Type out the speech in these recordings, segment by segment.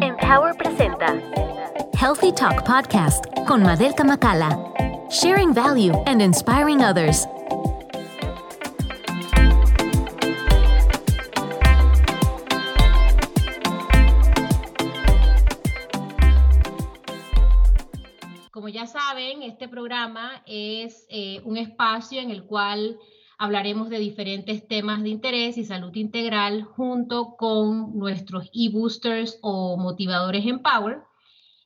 Empower presenta Healthy Talk Podcast con Madelka Makala. Sharing value and inspiring others. Como ya saben, este programa es eh, un espacio en el cual hablaremos de diferentes temas de interés y salud integral junto con nuestros e-boosters o motivadores Empower.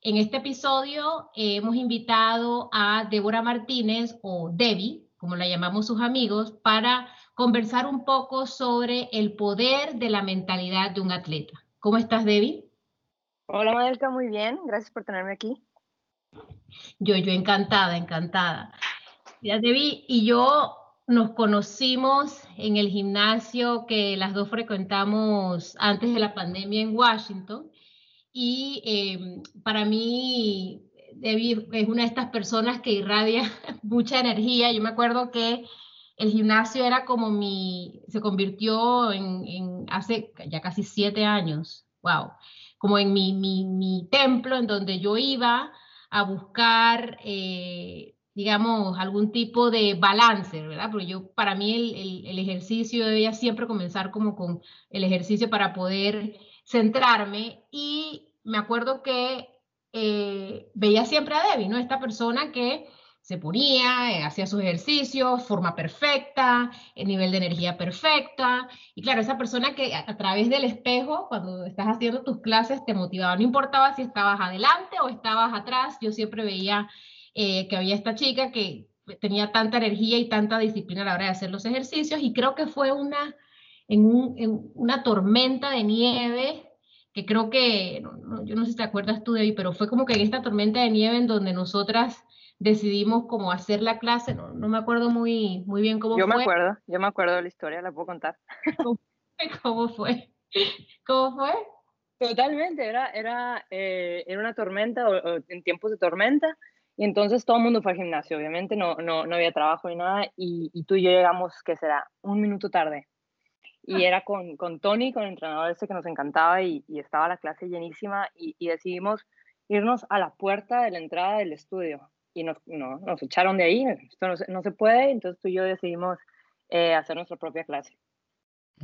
En este episodio eh, hemos invitado a Débora Martínez o Debbie, como la llamamos sus amigos, para conversar un poco sobre el poder de la mentalidad de un atleta. ¿Cómo estás, Debbie? Hola, Madelka, muy bien. Gracias por tenerme aquí. Yo, yo encantada, encantada. Mira, Debbie y yo nos conocimos en el gimnasio que las dos frecuentamos antes de la pandemia en Washington. Y em, para mí, Debbie es una de estas personas que irradia mucha energía. Yo me acuerdo que el gimnasio era como mi, se convirtió en, en hace ya casi siete años, wow, como en mi, mi, mi templo en donde yo iba a buscar eh, digamos, algún tipo de balance, ¿verdad? Porque yo, para mí el, el, ejercicio debía siempre comenzar como con el ejercicio para poder centrarme y me acuerdo que eh, veía siempre a Debbie, ¿no? Esta persona que se ponía, eh, hacía sus ejercicios, forma perfecta, el nivel de energía perfecta. Y claro, esa persona que a, a, través del espejo, cuando estás haciendo tus clases, te motivaba. No importaba si estabas adelante o estabas atrás, yo siempre veía eh, que había esta chica que tenía tanta energía y tanta disciplina a la hora de hacer los ejercicios y creo que fue una, en, un, en una tormenta de nieve que creo que, no, yo no sé si te acuerdas tú de ahí, pero fue como que en esta tormenta de nieve en donde nosotras decidimos como hacer la clase, no, no me acuerdo muy, muy bien cómo yo fue. Yo me acuerdo, yo me acuerdo de la historia, la puedo contar. ¿Cómo, cómo fue? ¿Cómo fue? Totalmente, era, era, eh, era una tormenta o, o en tiempos de tormenta y entonces todo el mundo fue al gimnasio, obviamente no, no, no había trabajo ni nada, y, y, tú y yo llegamos, que será? Un minuto tarde. Y ah. era con, con Tony, con el entrenador ese que nos encantaba, y, y estaba la clase llenísima, y, y, decidimos irnos a la puerta de la entrada del estudio. Y nos, no, nos echaron de ahí, esto no, no, se puede, entonces tú y yo decidimos eh, hacer nuestra propia clase.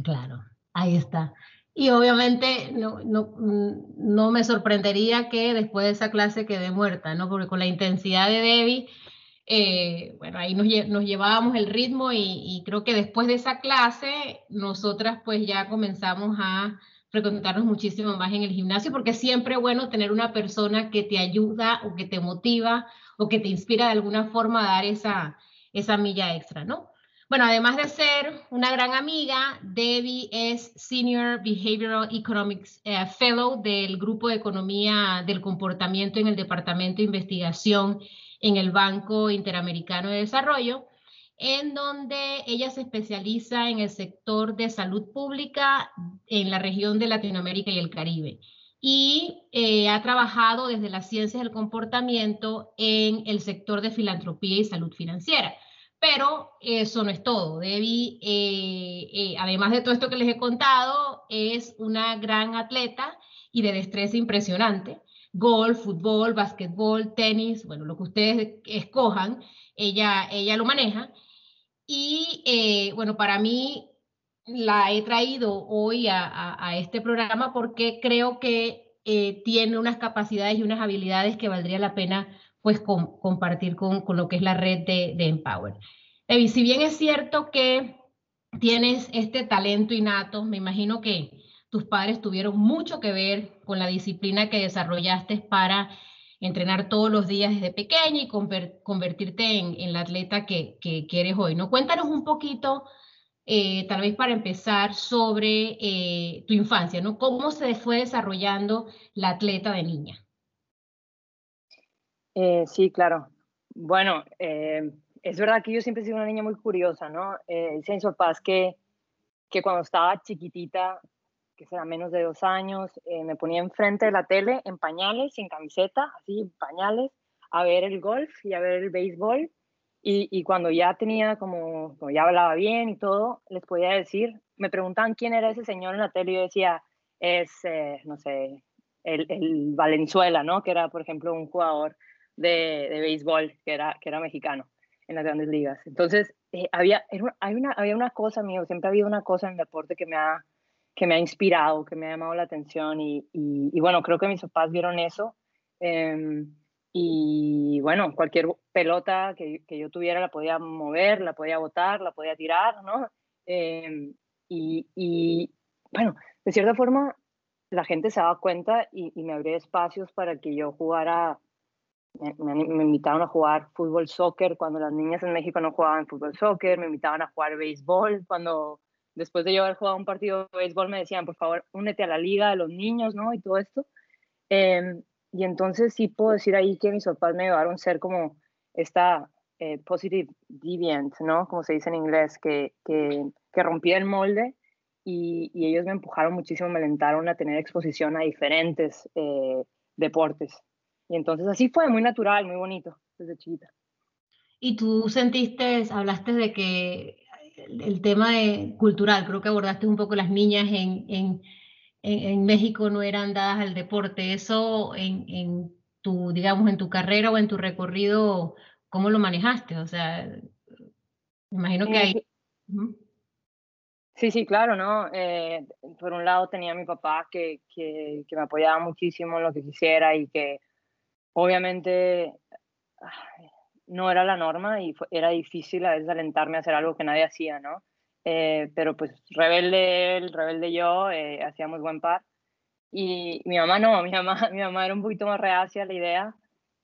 Claro, ahí está. Y obviamente no, no, no, me sorprendería que después de esa clase quede muerta, ¿no? Porque con la intensidad de Debbie, eh, bueno, ahí nos, llevábamos el ritmo y, creo que después de esa clase, nosotras pues ya comenzamos a frecuentarnos muchísimo más en el gimnasio, porque es siempre bueno tener una persona que te ayuda o que te motiva o que te inspira de alguna forma a dar esa, esa milla extra, ¿no? Bueno, además de ser una gran amiga, Debbie es Senior Behavioral Economics eh, Fellow del Grupo de Economía del Comportamiento en el Departamento de Investigación en el Banco Interamericano de Desarrollo, en donde ella se especializa en el sector de salud pública en la región de Latinoamérica y el Caribe. Y eh, ha trabajado desde las ciencias del comportamiento en el sector de filantropía y salud financiera. Pero eso no es todo. Debbie, eh, eh, además de todo esto que les he contado, es una gran atleta y de destreza impresionante. Golf, fútbol, básquetbol, tenis, bueno, lo que ustedes escojan, ella, ella lo maneja. Y eh, bueno, para mí la he traído hoy a, este programa porque creo que tiene unas capacidades y unas habilidades que valdría la pena pues con, compartir con, con, lo que es la red de, Empower. Evi, si bien es cierto que tienes este talento innato, me imagino que tus padres tuvieron mucho que ver con la disciplina que desarrollaste para entrenar todos los días desde pequeña y convertirte en, en la atleta que, que, que, eres hoy. ¿no? Cuéntanos un poquito, eh, tal vez para empezar, sobre eh, tu infancia, ¿no? ¿Cómo se fue desarrollando la atleta de niña? Eh, sí, claro. Bueno, eh, es verdad que yo siempre he sido una niña muy curiosa, ¿no? Eh, dicen mis papás que, que cuando estaba chiquitita, que será menos de dos años, eh, me ponía enfrente de la tele en pañales, sin camiseta, así, en pañales, a ver el golf y a ver el béisbol. Y, y cuando ya tenía como, como, ya hablaba bien y todo, les podía decir, me preguntaban quién era ese señor en la tele y yo decía, es, eh, no sé, el, el, Valenzuela, ¿no? Que era, por ejemplo, un jugador de, de béisbol que era, que era mexicano en las grandes ligas. Entonces, eh, había, hay una, había una cosa, mío, siempre ha habido una cosa en el deporte que me ha, que me ha inspirado, que me ha llamado la atención y, y, bueno, creo que mis papás vieron eso. Em, y bueno, cualquier pelota que, que, yo tuviera la podía mover, la podía botar, la podía tirar, ¿no? Em, y, y, bueno, de cierta forma, la gente se daba cuenta y, me abría espacios para que yo jugara me, me, invitaron a jugar fútbol soccer cuando las niñas en México no jugaban fútbol soccer, me invitaban a jugar béisbol cuando después de yo haber jugado un partido de béisbol me decían, por favor, únete a la liga de los niños, ¿no? Y todo esto. Eh, y entonces sí puedo decir ahí que mis papás me llevaron a ser como esta eh, positive deviant, ¿no? Como se dice en inglés, que, que, que rompía el molde y, y, ellos me empujaron muchísimo, me alentaron a tener exposición a diferentes eh, deportes. Y entonces así fue, muy natural, muy bonito, desde chiquita. Y tú sentiste, hablaste de que el, tema de, cultural, creo que abordaste un poco las niñas en, en, en, México no eran dadas al deporte. Eso en, en, tu, digamos, en tu carrera o en tu recorrido, ¿cómo lo manejaste? O sea, me imagino que hay... Sí, sí, claro, ¿no? Eh, por un lado tenía a mi papá que, que, que me apoyaba muchísimo en lo que quisiera y que obviamente no era la norma y era difícil a veces alentarme a hacer algo que nadie hacía, ¿no? Eh, pero pues rebelde él, rebelde yo, eh, hacíamos buen par. Y mi mamá no, mi mamá, mi mamá era un poquito más reacia a la idea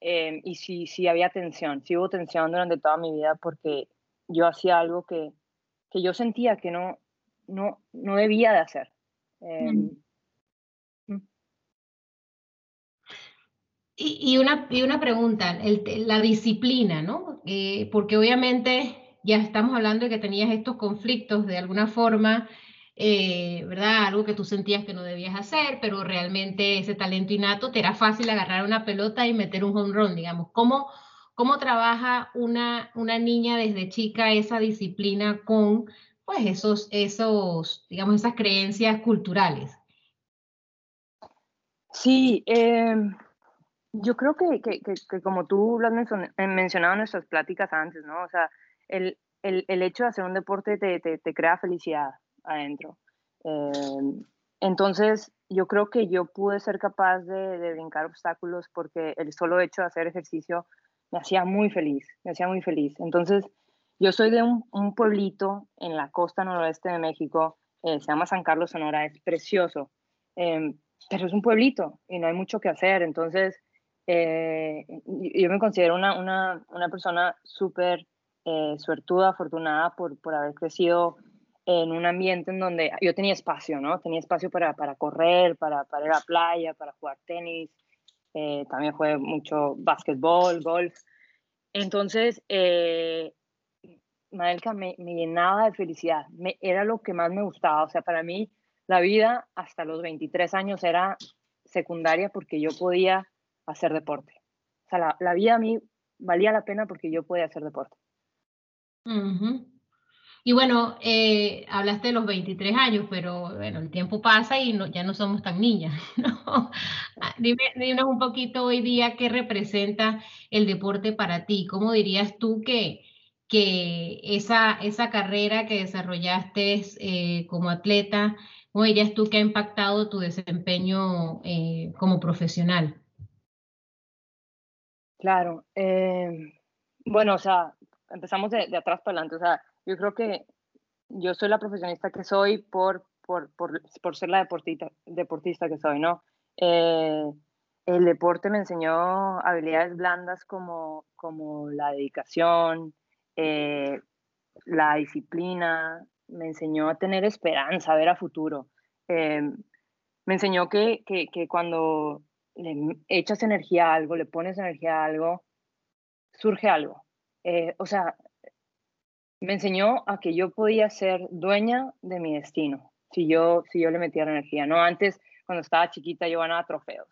eh, y sí, sí había tensión, sí hubo tensión durante toda mi vida porque yo hacía algo que, que yo sentía que no, no, no debía de hacer. Mm. Y, una, y una pregunta, la disciplina, ¿no? Eh, porque obviamente ya estamos hablando de que tenías estos conflictos de alguna forma, eh, ¿verdad? Algo que tú sentías que no debías hacer, pero realmente ese talento innato te era fácil agarrar una pelota y meter un home run, digamos. ¿Cómo, cómo trabaja una, una niña desde chica esa disciplina con, pues, esos, esos, digamos, esas creencias culturales? Sí, eh yo creo que, que, que, como tú lo has eh, mencionado en nuestras pláticas antes, ¿no? O sea, el, el, el hecho de hacer un deporte te, te, te crea felicidad adentro. Eh, entonces, yo creo que yo pude ser capaz de, de, brincar obstáculos porque el solo hecho de hacer ejercicio me hacía muy feliz, me hacía muy feliz. Entonces, yo soy de un, un pueblito en la costa noroeste de México, eh, se llama San Carlos Sonora, es precioso, eh, pero es un pueblito y no hay mucho que hacer. Entonces, eh, yo me considero una, una, una persona súper eh, suertuda, afortunada por, por haber crecido en un ambiente en donde yo tenía espacio, ¿no? Tenía espacio para, para correr, para, para ir a la playa, para jugar tenis, eh, también jugué mucho básquetbol, golf. Entonces, eh, Madelka me, me, llenaba de felicidad, me, era lo que más me gustaba, o sea, para mí la vida hasta los 23 años era secundaria porque yo podía hacer deporte. O sea, la, la vida a mí valía la pena porque yo podía hacer deporte. Y bueno, eh, hablaste de los 23 años, pero bueno, el tiempo pasa y no, ya no somos tan niñas. ¿no? Ah, dime, dinos un poquito hoy día qué representa el deporte para ti. ¿Cómo dirías tú que, que esa, esa carrera que desarrollaste eh, como atleta, cómo dirías tú que ha impactado tu desempeño eh, como profesional? Claro. Eh, bueno, o sea, empezamos de, atrás para adelante. O sea, yo creo que yo soy la profesionista que soy por, por, por, por ser la deportista, deportista que soy, ¿no? Eh, el deporte me enseñó habilidades blandas como, como la dedicación, eh, la disciplina, me enseñó a tener esperanza, a ver a futuro. Eh, me enseñó que, que cuando le echas energía a algo, le pones energía a algo, surge algo. Eh, o sea, me enseñó a que yo podía ser dueña de mi destino si yo, si yo le metía energía. No antes, cuando estaba chiquita, yo ganaba trofeos.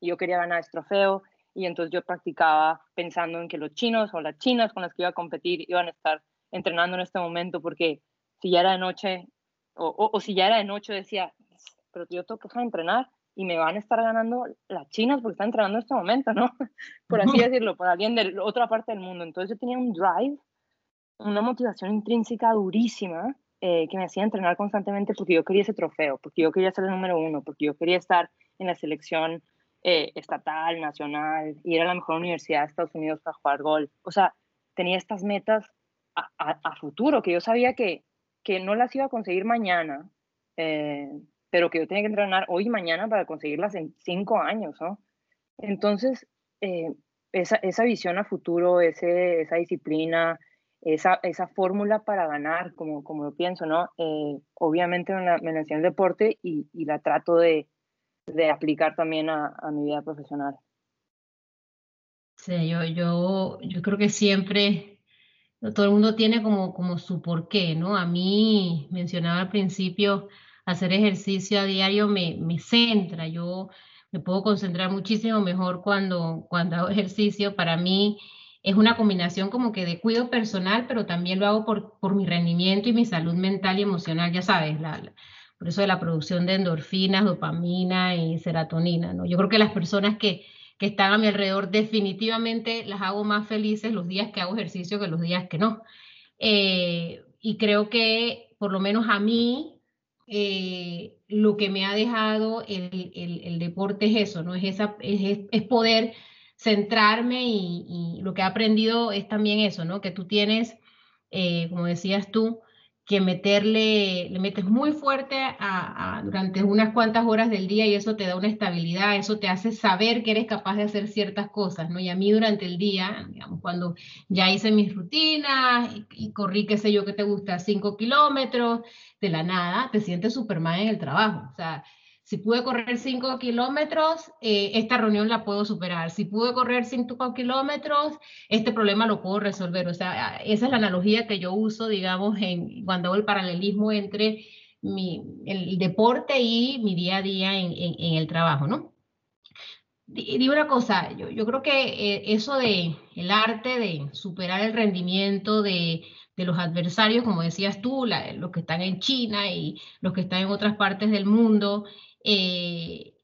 Yo quería ganar ese trofeo y entonces yo practicaba pensando en que los chinos o las chinas con las que iba a competir iban a estar entrenando en este momento porque si ya era de noche o, o, o si ya era de noche decía, pero yo tengo que dejar de entrenar y me van a estar ganando las chinas porque están entrenando en este momento, ¿no? Por así decirlo, por alguien de otra parte del mundo. Entonces yo tenía un drive, una motivación intrínseca durísima eh, que me hacía entrenar constantemente porque yo quería ese trofeo, porque yo quería ser el número uno, porque yo quería estar en la selección eh, estatal, nacional, ir a la mejor universidad de Estados Unidos para jugar gol. O sea, tenía estas metas a, a, futuro que yo sabía que, que no las iba a conseguir mañana, eh, pero que yo tenía que entrenar hoy y mañana para conseguirlas en cinco años, ¿no? Entonces, eh, esa, esa, visión a futuro, ese, esa disciplina, esa, esa fórmula para ganar, como, como lo pienso, ¿no? Eh, obviamente me la, me el deporte y, y, la trato de, de aplicar también a, a, mi vida profesional. Sí, yo, yo, yo creo que siempre todo el mundo tiene como, como su porqué, ¿no? A mí, mencionaba al principio, hacer ejercicio a diario me, me centra, yo me puedo concentrar muchísimo mejor cuando, cuando hago ejercicio. Para mí es una combinación como que de cuidado personal, pero también lo hago por, por mi rendimiento y mi salud mental y emocional, ya sabes, la, por eso de la producción de endorfinas, dopamina y serotonina, ¿no? Yo creo que las personas que, que están a mi alrededor definitivamente las hago más felices los días que hago ejercicio que los días que no. Eh, y creo que por lo menos a mí eh, lo que me ha dejado el, el, deporte es eso, ¿no? Es, esa, es, es poder centrarme y, lo que he aprendido es también eso, ¿no? Que tú tienes, eh, como decías tú, que meterle, le metes muy fuerte durante unas cuantas horas del día y eso te da una estabilidad, eso te hace saber que eres capaz de hacer ciertas cosas, ¿no? Y a mí durante el día, cuando ya hice mis rutinas y, y corrí, qué sé yo, que te gusta, cinco kilómetros, de la nada, te sientes Superman en el trabajo. O sea, si pude correr 5 kilómetros, eh, esta reunión la puedo superar. Si pude correr 5 kilómetros, este problema lo puedo resolver. O sea, esa es la analogía que yo uso, digamos, en, cuando hago el paralelismo entre mi, el deporte y mi día a día en, el trabajo, ¿no? Digo una cosa, yo, yo creo que eh, eso de el arte de superar el rendimiento, de de los adversarios, como decías tú, los que están en China y los que están en otras partes del mundo, eh,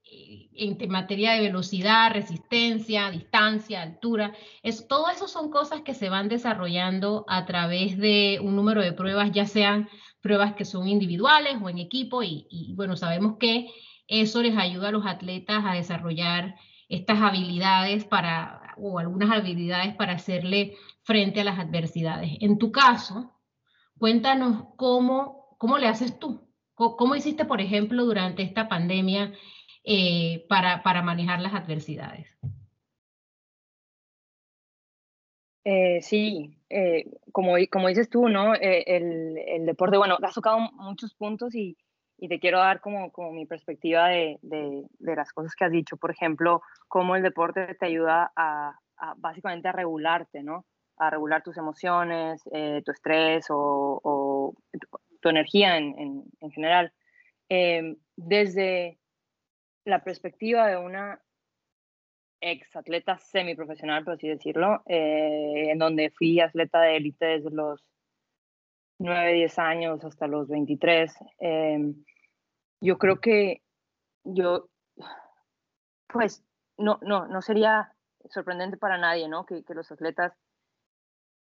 en materia de velocidad, resistencia, distancia, altura. Es, todo eso son cosas que se van desarrollando a través de un número de pruebas, ya sean pruebas que son individuales o en equipo, y, y bueno, sabemos que eso les ayuda a los atletas a desarrollar estas habilidades para, o algunas habilidades para hacerle frente a las adversidades. En tu caso, cuéntanos cómo, cómo le haces tú. ¿Cómo hiciste, por ejemplo, durante esta pandemia eh, para, para manejar las adversidades? Eh, sí, eh, como, como dices tú, ¿no? el, el, deporte, bueno, has tocado muchos puntos y, y te quiero dar como, como mi perspectiva de, de, las cosas que has dicho. Por ejemplo, cómo el deporte te ayuda a, a básicamente a regularte, ¿no? a regular tus emociones, eh, tu estrés o, tu, energía en, en, general. Em, desde la perspectiva de una ex atleta semiprofesional, por así decirlo, eh, en donde fui atleta de élite desde los 9, 10 años hasta los 23, em, yo creo que yo, pues, no, no, no sería sorprendente para nadie, ¿no? Que, que los atletas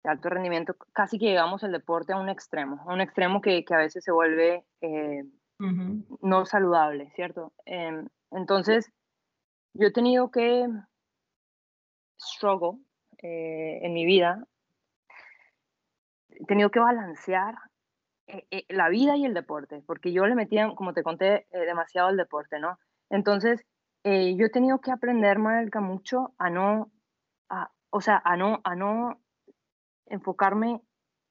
alto rendimiento, casi que llegamos el deporte a un extremo, a un extremo que, que a veces se vuelve eh, no saludable, ¿cierto? Eh, entonces, yo he tenido que struggle eh, en mi vida, he tenido que balancear eh, la vida y el deporte, porque yo le metía, como te conté, demasiado al deporte, ¿no? Entonces, yo he tenido que aprender, Marelka, mucho a no, a, o sea, a no, a no enfocarme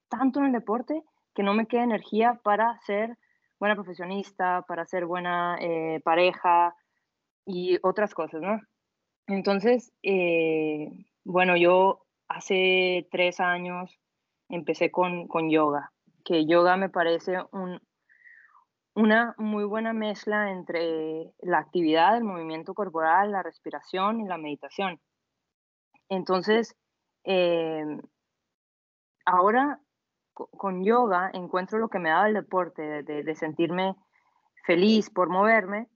tanto en el deporte que no me quede energía para ser buena profesionista, para ser buena eh, pareja y otras cosas, ¿no? Entonces, eh, bueno, yo hace tres años empecé con, con yoga, que yoga me parece un, una muy buena mezcla entre la actividad, el movimiento corporal, la respiración y la meditación. Entonces, eh, ahora con yoga encuentro lo que me daba el deporte, de, sentirme feliz por moverme,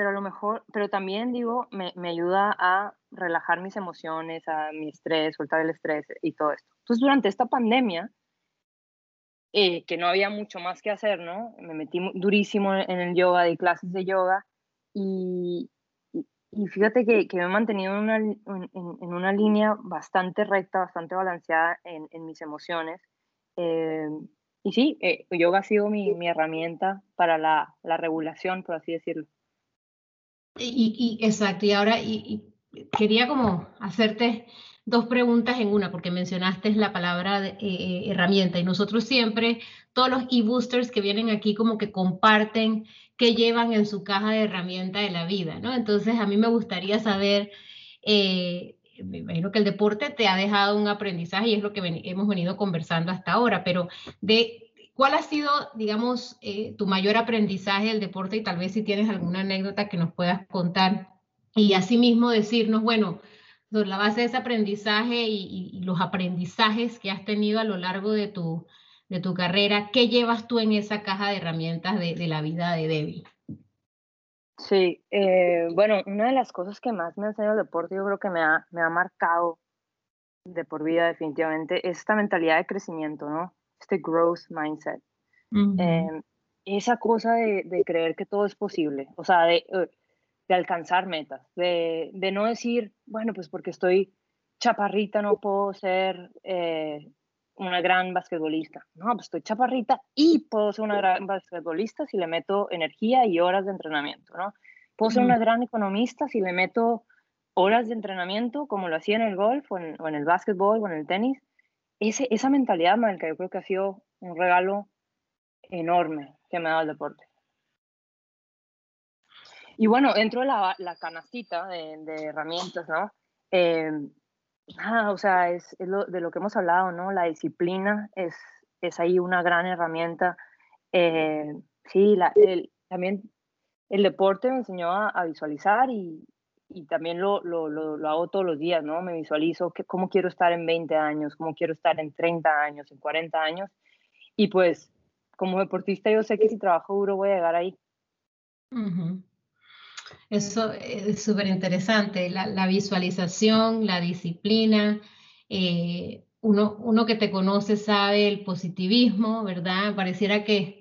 pero a lo mejor, pero también digo, me, me ayuda a relajar mis emociones, a mi estrés, soltar el estrés y todo esto. Entonces, durante esta pandemia, eh, que no había mucho más que hacer, ¿no? Me metí durísimo en el yoga, di clases de yoga y, y, fíjate que, que, me he mantenido en una, en, en una, línea bastante recta, bastante balanceada en, en mis emociones. Eh, y sí, eh, yoga ha sido mi, mi herramienta para la, la, regulación, por así decirlo. Y, exacto, y ahora y, quería como hacerte dos preguntas en una, porque mencionaste la palabra de, eh, herramienta y nosotros siempre, todos los e-boosters que vienen aquí como que comparten qué llevan en su caja de herramienta de la vida, ¿no? Entonces a mí me gustaría saber, eh, me imagino que el deporte te ha dejado un aprendizaje y es lo que hemos venido conversando hasta ahora, pero de ¿Cuál ha sido, digamos, eh, tu mayor aprendizaje del deporte y tal vez si tienes alguna anécdota que nos puedas contar? Y asimismo decirnos, bueno, sobre la base de ese aprendizaje y, los aprendizajes que has tenido a lo largo de tu, de tu carrera, ¿qué llevas tú en esa caja de herramientas de, de la vida de Debbie? Sí, eh, bueno, una de las cosas que más me ha enseñado el deporte, yo creo que me ha, me ha marcado de por vida definitivamente, es esta mentalidad de crecimiento, ¿no? Este growth mindset. Uh -huh. eh, esa cosa de, de, creer que todo es posible, o sea, de, uh, de alcanzar metas, de, de, no decir, bueno, pues porque estoy chaparrita no puedo ser eh, una gran basquetbolista. No, pues estoy chaparrita y puedo ser una gran basquetbolista si le meto energía y horas de entrenamiento, ¿no? Puedo ser una gran economista si le meto horas de entrenamiento, como lo hacía en el golf o en, o en el básquetbol o en el tenis. Ese, esa mentalidad, Malca, yo creo que ha sido un regalo enorme que me ha dado el deporte. Y bueno, dentro de la, canastita de, herramientas, ¿no? Eh, ah, o sea, es, lo, de lo que hemos hablado, ¿no? La disciplina es, es ahí una gran herramienta. Eh, sí, la, el, también el deporte me enseñó a visualizar y, y también lo, lo, lo, lo, hago todos los días, ¿no? Me visualizo que, cómo quiero estar en 20 años, cómo quiero estar en 30 años, en 40 años. Y pues, como deportista, yo sé que si trabajo duro voy a llegar ahí. Uh -huh. Eso es súper interesante, la, la, visualización, la disciplina. Eh, uno, uno que te conoce sabe el positivismo, ¿verdad? Pareciera que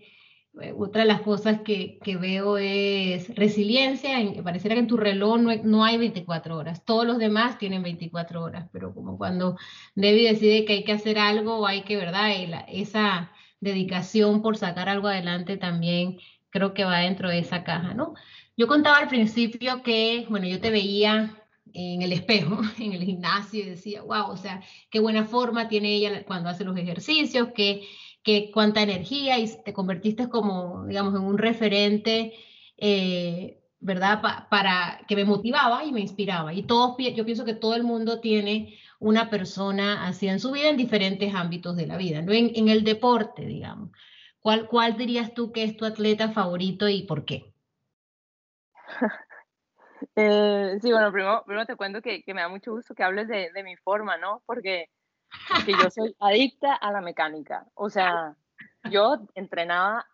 otra de las cosas que, que veo es resiliencia. En, pareciera que en tu reloj no no hay 24 horas. Todos los demás tienen 24 horas, pero como cuando Debbie decide que hay que hacer algo, hay que, ¿verdad? esa dedicación por sacar algo adelante también creo que va dentro de esa caja, ¿no? Yo contaba al principio que, bueno, yo te veía en el espejo, en el gimnasio, y decía, wow, o sea, qué buena forma tiene ella cuando hace los ejercicios, qué, qué cuánta energía, y te convertiste como, digamos, en un referente, eh, ¿verdad? Pa para que me motivaba y me inspiraba. Y todos, yo pienso que todo el mundo tiene una persona así en su vida en diferentes ámbitos de la vida, ¿no? En, en el deporte, digamos. ¿Cuál, ¿Cuál dirías tú que es tu atleta favorito y por qué? eh, sí, bueno, primero, primero te cuento que, que, me da mucho gusto que hables de, de mi forma, ¿no? Porque, porque, yo soy adicta a la mecánica. O sea, yo entrenaba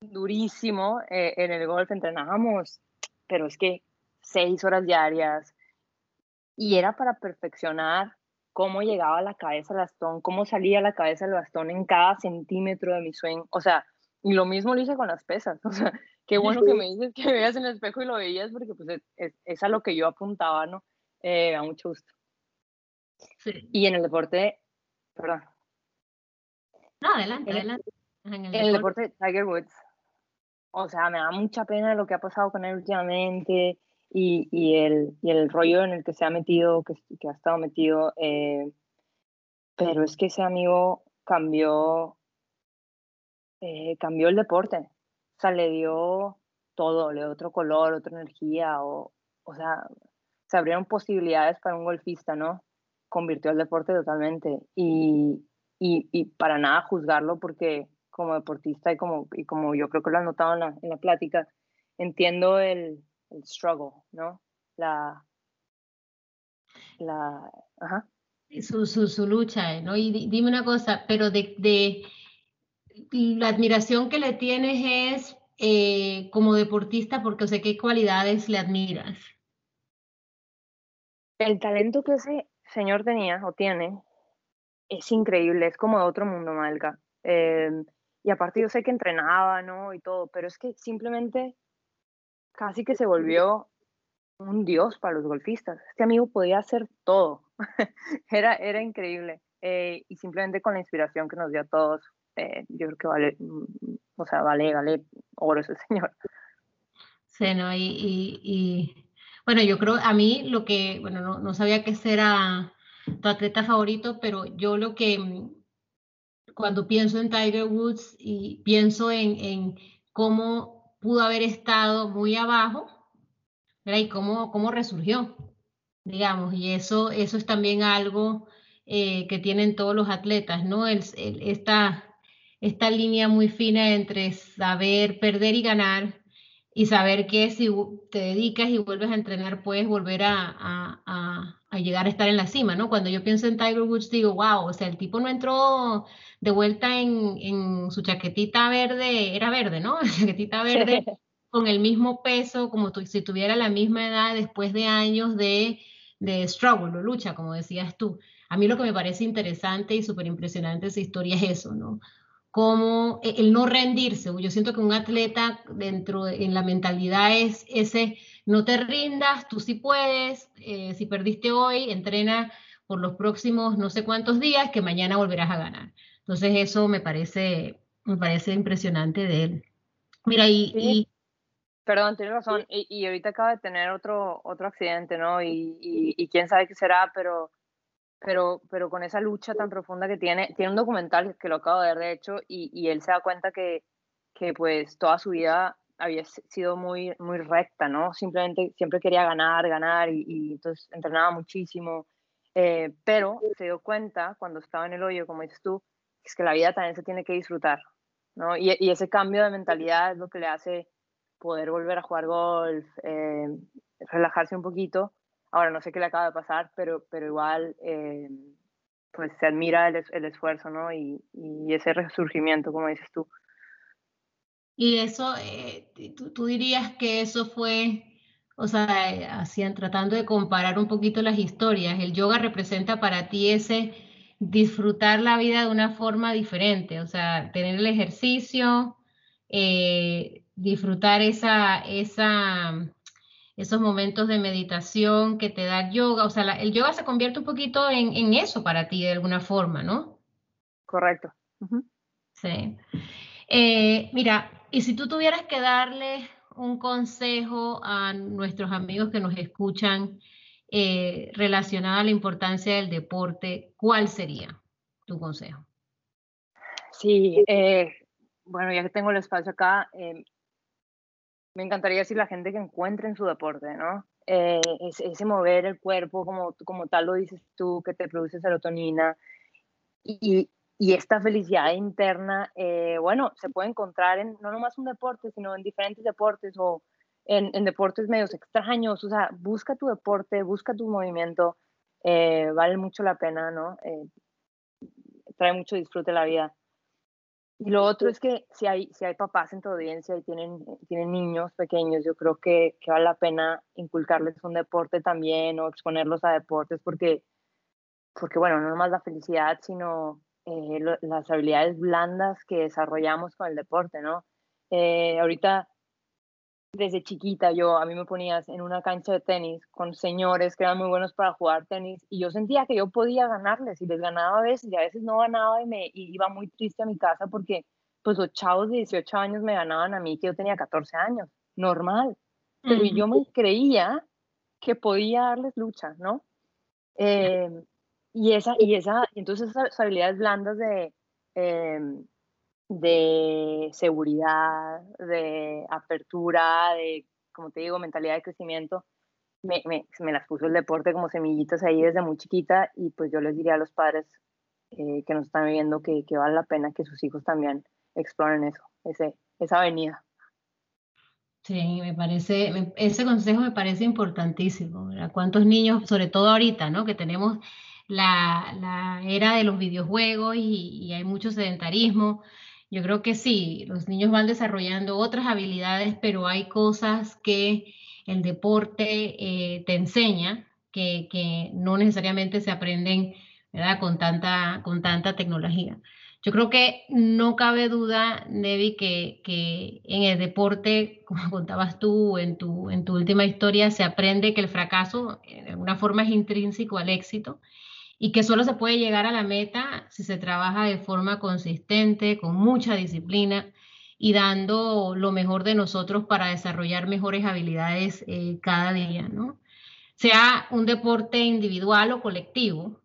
durísimo eh, en el golf, entrenábamos, pero es que seis horas diarias. Y era para perfeccionar cómo llegaba la cabeza al bastón, cómo salía la cabeza del bastón en cada centímetro de mi swing. O sea, y lo mismo lo hice con las pesas. O sea, qué bueno que me dices que me veas en el espejo y lo veías porque pues es, es, es a lo que yo apuntaba, ¿no? Eh, a mucho gusto. Sí. Y en el deporte, perdón. No, adelante, en adelante. El, en el, en el deporte, deporte Tiger Woods. O sea, me da mucha pena lo que ha pasado con él últimamente y, y, el, y el rollo en el que se ha metido, que, que ha estado metido. Eh, pero es que ese amigo cambió, eh, cambió el deporte o sea, le dio todo, le dio otro color, otra energía, o, o sea, se abrieron posibilidades para un golfista, ¿no? Convirtió el deporte totalmente y, y, y para nada juzgarlo porque como deportista y como, y como yo creo que lo has notado en la, en la plática, entiendo el, el struggle, ¿no? La, la, ajá. Su, su, su lucha, ¿no? Y dime una cosa, pero de, de la admiración que le tienes es eh, como deportista? Porque sé qué cualidades le admiras. El talento que ese señor tenía o tiene es increíble, es como de otro mundo, Malca. Em, y aparte yo sé que entrenaba, ¿no? Y todo, pero es que simplemente casi que se volvió un dios para los golfistas. Este amigo podía hacer todo. era, era increíble. Eh, y simplemente con la inspiración que nos dio a todos, eh, yo creo que vale, o sea, vale, vale oro ese señor. Sí, ¿no? Y, y, bueno, yo creo, a mí lo que, bueno, no, no sabía que era tu atleta favorito, pero yo lo que, mm, cuando pienso en Tiger Woods y pienso en, en cómo pudo haber estado muy abajo, y cómo, cómo resurgió, digamos, y eso, eso es también algo eh, que tienen todos los atletas, ¿no? El, esta, esta línea muy fina entre saber perder y ganar y saber que si te dedicas y vuelves a entrenar puedes volver a, a, a, llegar a estar en la cima, ¿no? Cuando yo pienso en Tiger Woods digo, wow, o sea, el tipo no entró de vuelta en, en su chaquetita verde, era verde, ¿no? chaquetita verde con el mismo peso, como si tuviera la misma edad después de años de, de struggle o lucha, como decías tú. A mí lo que me parece interesante y súper impresionante de esa historia es eso, ¿no? Como e, el no rendirse. Yo siento que un atleta dentro en la mentalidad es ese, no te rindas, tú sí puedes, eh, si perdiste hoy, entrena por los próximos no sé cuántos días, que mañana volverás a ganar. Entonces eso me parece, me parece impresionante de él. Mira, y Perdón, tienes razón. Y, y, ahorita acaba de tener otro, otro accidente, ¿no? Y, y, quién sabe qué será, pero, pero, pero con esa lucha tan profunda que tiene, tiene un documental que lo acabo de ver, de hecho, y, él se da cuenta que, que pues toda su vida había sido muy, muy recta, ¿no? Simplemente siempre quería ganar, ganar, y, entonces entrenaba muchísimo. Eh, pero se dio cuenta cuando estaba en el hoyo, como dices tú, es que la vida también se tiene que disfrutar, ¿no? Y, y ese cambio de mentalidad es lo que le hace poder volver a jugar golf, eh, relajarse un poquito. Ahora no sé qué le acaba de pasar, pero, pero igual eh, pues se admira el, el esfuerzo ¿no? Y, y, ese resurgimiento, como dices tú. Y eso, eh, ¿tú, ¿tú, dirías que eso fue, o sea, hacían, tratando de comparar un poquito las historias, el yoga representa para ti ese disfrutar la vida de una forma diferente, o sea, tener el ejercicio, eh, disfrutar esa, esa, esos momentos de meditación que te da yoga. O sea, el yoga se convierte un poquito en, en, eso para ti de alguna forma, ¿no? Correcto. Sí. Eh, mira, y si tú tuvieras que darle un consejo a nuestros amigos que nos escuchan eh, relacionado a la importancia del deporte, ¿cuál sería tu consejo? Sí, eh, bueno, ya que tengo el espacio acá, me encantaría decir la gente que encuentre en su deporte, ¿no? Eh, ese, mover el cuerpo, como, como tal lo dices tú, que te produce serotonina. Y, y esta felicidad interna, eh, bueno, se puede encontrar en no nomás un deporte, sino en diferentes deportes o en, en deportes medios extraños. O sea, busca tu deporte, busca tu movimiento, eh, vale mucho la pena, ¿no? trae mucho disfrute a la vida. Y lo otro es que si hay, si hay papás en tu audiencia y tienen, tienen niños pequeños, yo creo que, que vale la pena inculcarles un deporte también o exponerlos a deportes porque, porque bueno, no nomás la felicidad, sino eh, las habilidades blandas que desarrollamos con el deporte, ¿no? Eh, ahorita desde chiquita yo, a mí me ponías en una cancha de tenis con señores que eran muy buenos para jugar tenis y yo sentía que yo podía ganarles y les ganaba a veces y a veces no ganaba y me iba muy triste a mi casa porque pues los chavos de 18 años me ganaban a mí que yo tenía 14 años, normal. Pero yo me creía que podía darles lucha, ¿no? Eh, y esa, y esa, entonces esas habilidades blandas de, eh, de seguridad, de apertura, de, como te digo, mentalidad de crecimiento, me, me, me, las puso el deporte como semillitas ahí desde muy chiquita y pues yo les diría a los padres eh, que nos están viendo que, que, vale la pena que sus hijos también exploren eso, ese, esa avenida. Sí, me parece, ese consejo me parece importantísimo. ¿Cuántos niños, sobre todo ahorita, ¿no? Que tenemos la, la era de los videojuegos y, y hay mucho sedentarismo Yo creo que sí, los niños van desarrollando otras habilidades, pero hay cosas que el deporte eh, te enseña que, que, no necesariamente se aprenden ¿verdad? Con, tanta, con tanta tecnología. Yo creo que no cabe duda, Nevi, que, que, en el deporte, como contabas tú en tu, en tu última historia, se aprende que el fracaso de alguna forma es intrínseco al éxito y que solo se puede llegar a la meta si se trabaja de forma consistente, con mucha disciplina y dando lo mejor de nosotros para desarrollar mejores habilidades eh, cada día, ¿no? Sea un deporte individual o colectivo,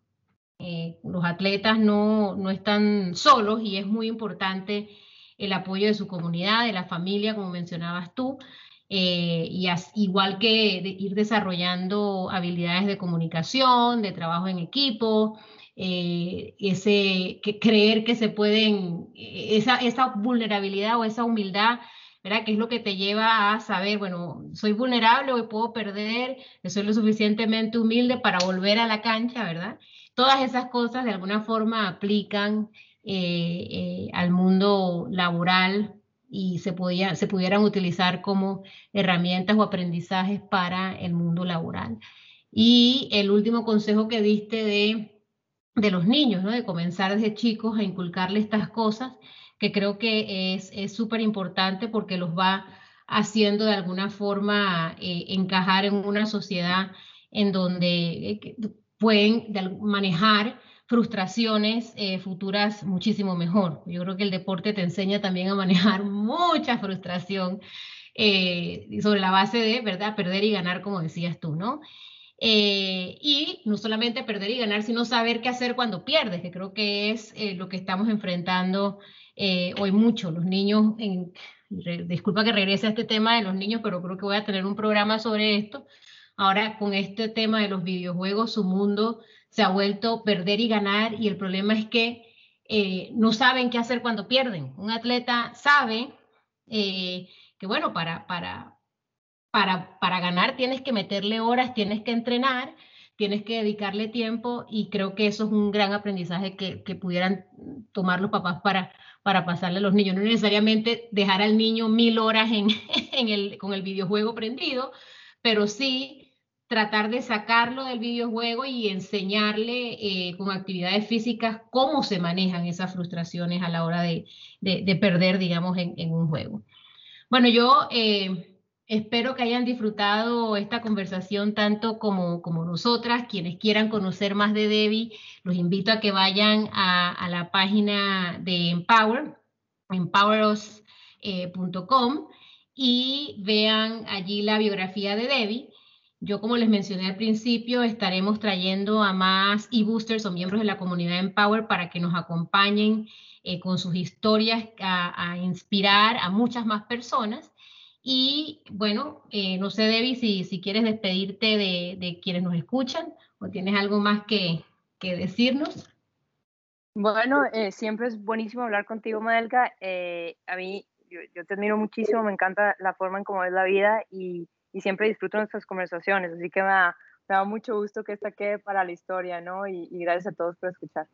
eh, los atletas no, no están solos y es muy importante el apoyo de su comunidad, de la familia, como mencionabas tú, eh, y igual que ir desarrollando habilidades de comunicación, de trabajo en equipo, eh, ese, que creer que se pueden, esa, esa vulnerabilidad o esa humildad, ¿verdad? Que es lo que te lleva a saber, bueno, soy vulnerable, hoy puedo perder, soy lo suficientemente humilde para volver a la cancha, ¿verdad? Todas esas cosas de alguna forma aplican eh, al mundo laboral, y se, podía, se pudieran utilizar como herramientas o aprendizajes para el mundo laboral. Y el último consejo que diste de, de los niños, ¿no? de comenzar desde chicos a inculcarle estas cosas, que creo que es súper importante porque los va haciendo de alguna forma eh, encajar en una sociedad en donde eh, pueden manejar frustraciones eh, futuras muchísimo mejor. Yo creo que el deporte te enseña también a manejar mucha frustración eh, sobre la base de, ¿verdad?, perder y ganar, como decías tú, ¿no? Eh, y no solamente perder y ganar, sino saber qué hacer cuando pierdes, que creo que es lo que estamos enfrentando hoy mucho. Los niños, en, disculpa que regrese a este tema de los niños, pero creo que voy a tener un programa sobre esto. Ahora, con este tema de los videojuegos, su mundo se ha vuelto perder y ganar y el problema es que eh, no saben qué hacer cuando pierden. Un atleta sabe eh, que, bueno, para, para, para, para ganar tienes que meterle horas, tienes que entrenar, tienes que dedicarle tiempo y creo que eso es un gran aprendizaje que, que pudieran tomar los papás para, para pasarle a los niños. No necesariamente dejar al niño mil horas en, en el, con el videojuego prendido, pero sí tratar de sacarlo del videojuego y enseñarle eh, con actividades físicas cómo se manejan esas frustraciones a la hora de, perder, digamos, en, un juego. Bueno, yo eh, espero que hayan disfrutado esta conversación tanto como, nosotras. Quienes quieran conocer más de Debbie, los invito a que vayan a, la página de Empower, empoweros.com, eh, y vean allí la biografía de Debbie. Yo, como les mencioné al principio, estaremos trayendo a más e-boosters o miembros de la comunidad Empower para que nos acompañen eh, con sus historias a, inspirar a muchas más personas. Y bueno, eh, no sé, Debbie, si, si quieres despedirte de, quienes nos escuchan o tienes algo más que, que decirnos. Bueno, eh, siempre es buenísimo hablar contigo, Madelka. a mí, yo, yo, te admiro muchísimo, me encanta la forma en cómo es la vida y y siempre disfruto nuestras conversaciones, así que me da, me da mucho gusto que esta quede para la historia, ¿no? Y, gracias a todos por escuchar.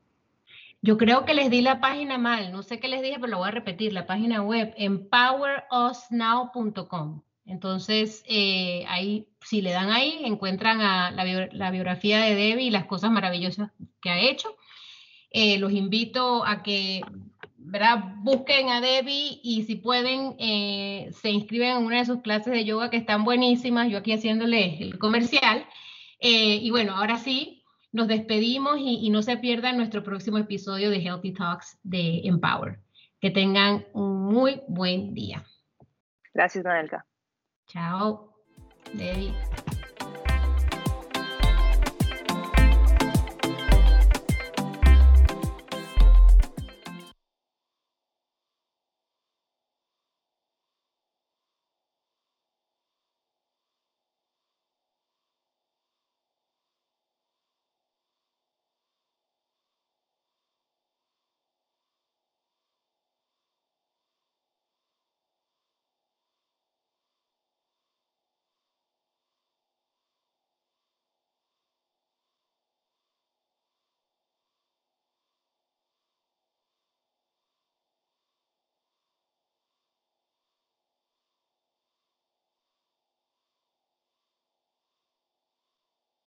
Yo creo que les di la página mal, no sé qué les dije, pero lo voy a repetir, la página web, empowerusnow.com. Entonces, eh, ahí, si le dan ahí, encuentran a la, la, biografía de Debbie y las cosas maravillosas que ha hecho. Eh, los invito a que ¿verdad? Busquen a Debbie y si pueden, eh, se inscriben en una de sus clases de yoga que están buenísimas, yo aquí haciéndole el comercial. Eh, y bueno, ahora sí, nos despedimos y, y, no se pierdan nuestro próximo episodio de Healthy Talks de Empower. Que tengan un muy buen día. Gracias, Madelka. Chao, Debbie.